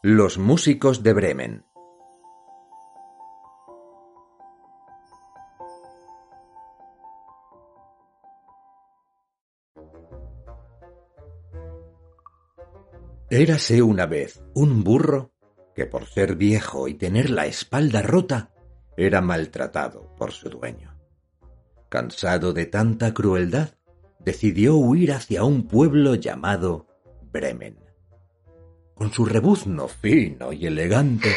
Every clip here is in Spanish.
Los músicos de Bremen. Érase una vez un burro que por ser viejo y tener la espalda rota era maltratado por su dueño. Cansado de tanta crueldad, decidió huir hacia un pueblo llamado Bremen. Con su rebuzno fino y elegante,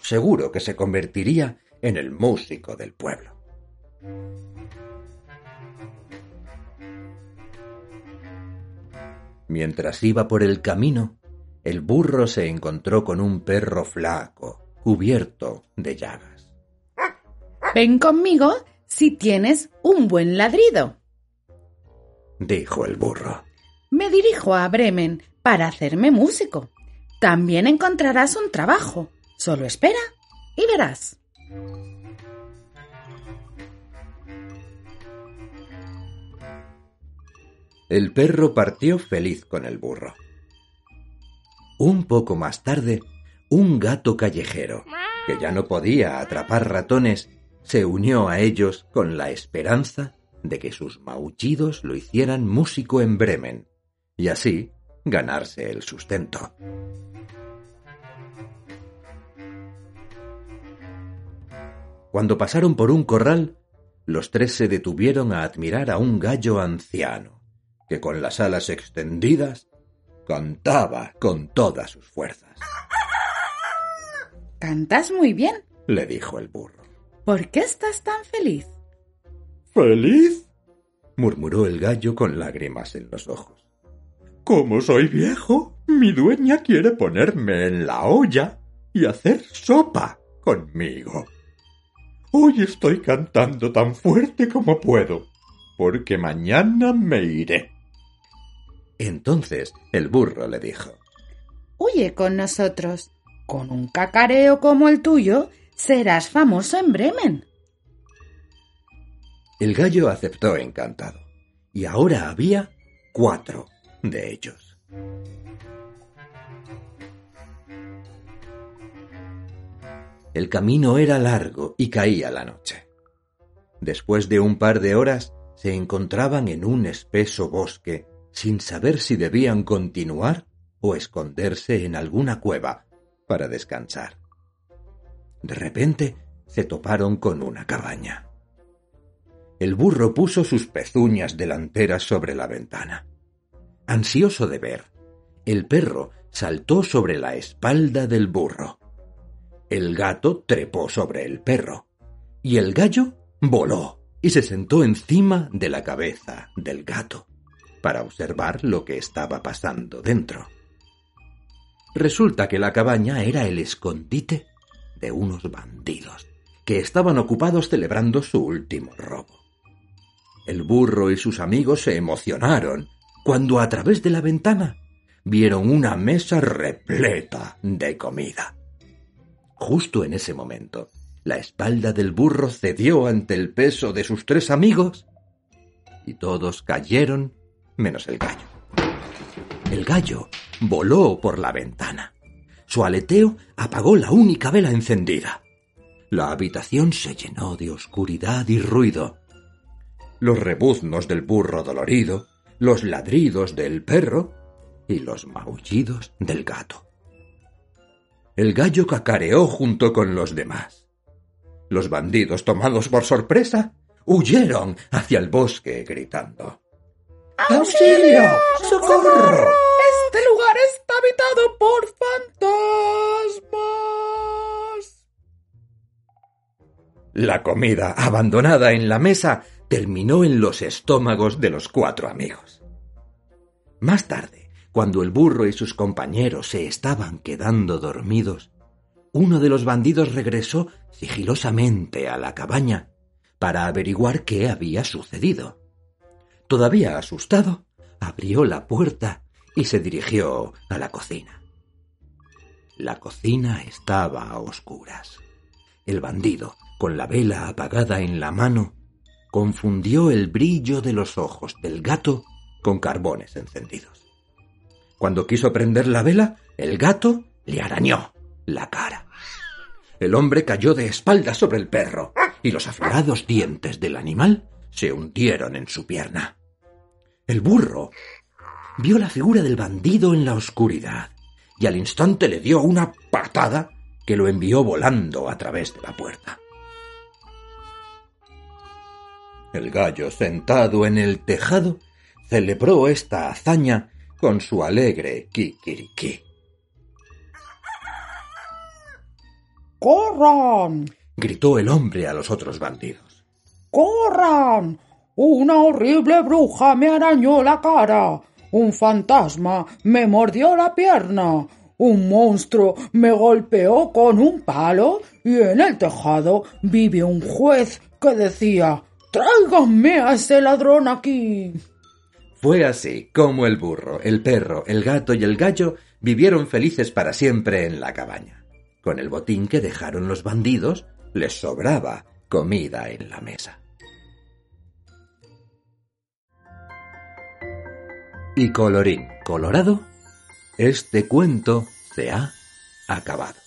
seguro que se convertiría en el músico del pueblo. Mientras iba por el camino, el burro se encontró con un perro flaco, cubierto de llagas. Ven conmigo si tienes un buen ladrido, dijo el burro. Me dirijo a Bremen para hacerme músico. También encontrarás un trabajo. Solo espera y verás. El perro partió feliz con el burro. Un poco más tarde, un gato callejero, que ya no podía atrapar ratones, se unió a ellos con la esperanza de que sus maullidos lo hicieran músico en Bremen, y así ganarse el sustento. Cuando pasaron por un corral, los tres se detuvieron a admirar a un gallo anciano, que con las alas extendidas cantaba con todas sus fuerzas. Cantas muy bien, le dijo el burro. ¿Por qué estás tan feliz? ¿Feliz? murmuró el gallo con lágrimas en los ojos. Como soy viejo, mi dueña quiere ponerme en la olla y hacer sopa conmigo. Hoy estoy cantando tan fuerte como puedo, porque mañana me iré. Entonces el burro le dijo Huye con nosotros. Con un cacareo como el tuyo, serás famoso en Bremen. El gallo aceptó encantado, y ahora había cuatro de ellos. El camino era largo y caía la noche. Después de un par de horas se encontraban en un espeso bosque sin saber si debían continuar o esconderse en alguna cueva para descansar. De repente se toparon con una cabaña. El burro puso sus pezuñas delanteras sobre la ventana. Ansioso de ver, el perro saltó sobre la espalda del burro. El gato trepó sobre el perro y el gallo voló y se sentó encima de la cabeza del gato para observar lo que estaba pasando dentro. Resulta que la cabaña era el escondite de unos bandidos que estaban ocupados celebrando su último robo. El burro y sus amigos se emocionaron cuando a través de la ventana vieron una mesa repleta de comida. Justo en ese momento, la espalda del burro cedió ante el peso de sus tres amigos y todos cayeron menos el gallo. El gallo voló por la ventana. Su aleteo apagó la única vela encendida. La habitación se llenó de oscuridad y ruido. Los rebuznos del burro dolorido, los ladridos del perro y los maullidos del gato. El gallo cacareó junto con los demás. Los bandidos, tomados por sorpresa, huyeron hacia el bosque gritando. ¡Auxilio! ¡Socorro! Este lugar está habitado por fantasmas. La comida abandonada en la mesa terminó en los estómagos de los cuatro amigos. Más tarde, cuando el burro y sus compañeros se estaban quedando dormidos, uno de los bandidos regresó sigilosamente a la cabaña para averiguar qué había sucedido. Todavía asustado, abrió la puerta y se dirigió a la cocina. La cocina estaba a oscuras. El bandido, con la vela apagada en la mano, confundió el brillo de los ojos del gato con carbones encendidos. Cuando quiso prender la vela, el gato le arañó la cara. El hombre cayó de espaldas sobre el perro y los afilados dientes del animal se hundieron en su pierna. El burro vio la figura del bandido en la oscuridad y al instante le dio una patada que lo envió volando a través de la puerta. El gallo, sentado en el tejado, celebró esta hazaña con su alegre kikiriki. ¡Corran! gritó el hombre a los otros bandidos. ¡Corran! Una horrible bruja me arañó la cara. Un fantasma me mordió la pierna. Un monstruo me golpeó con un palo y en el tejado vive un juez que decía Tráiganme a ese ladrón aquí. Fue así como el burro, el perro, el gato y el gallo vivieron felices para siempre en la cabaña. Con el botín que dejaron los bandidos, les sobraba comida en la mesa. Y colorín colorado, este cuento se ha acabado.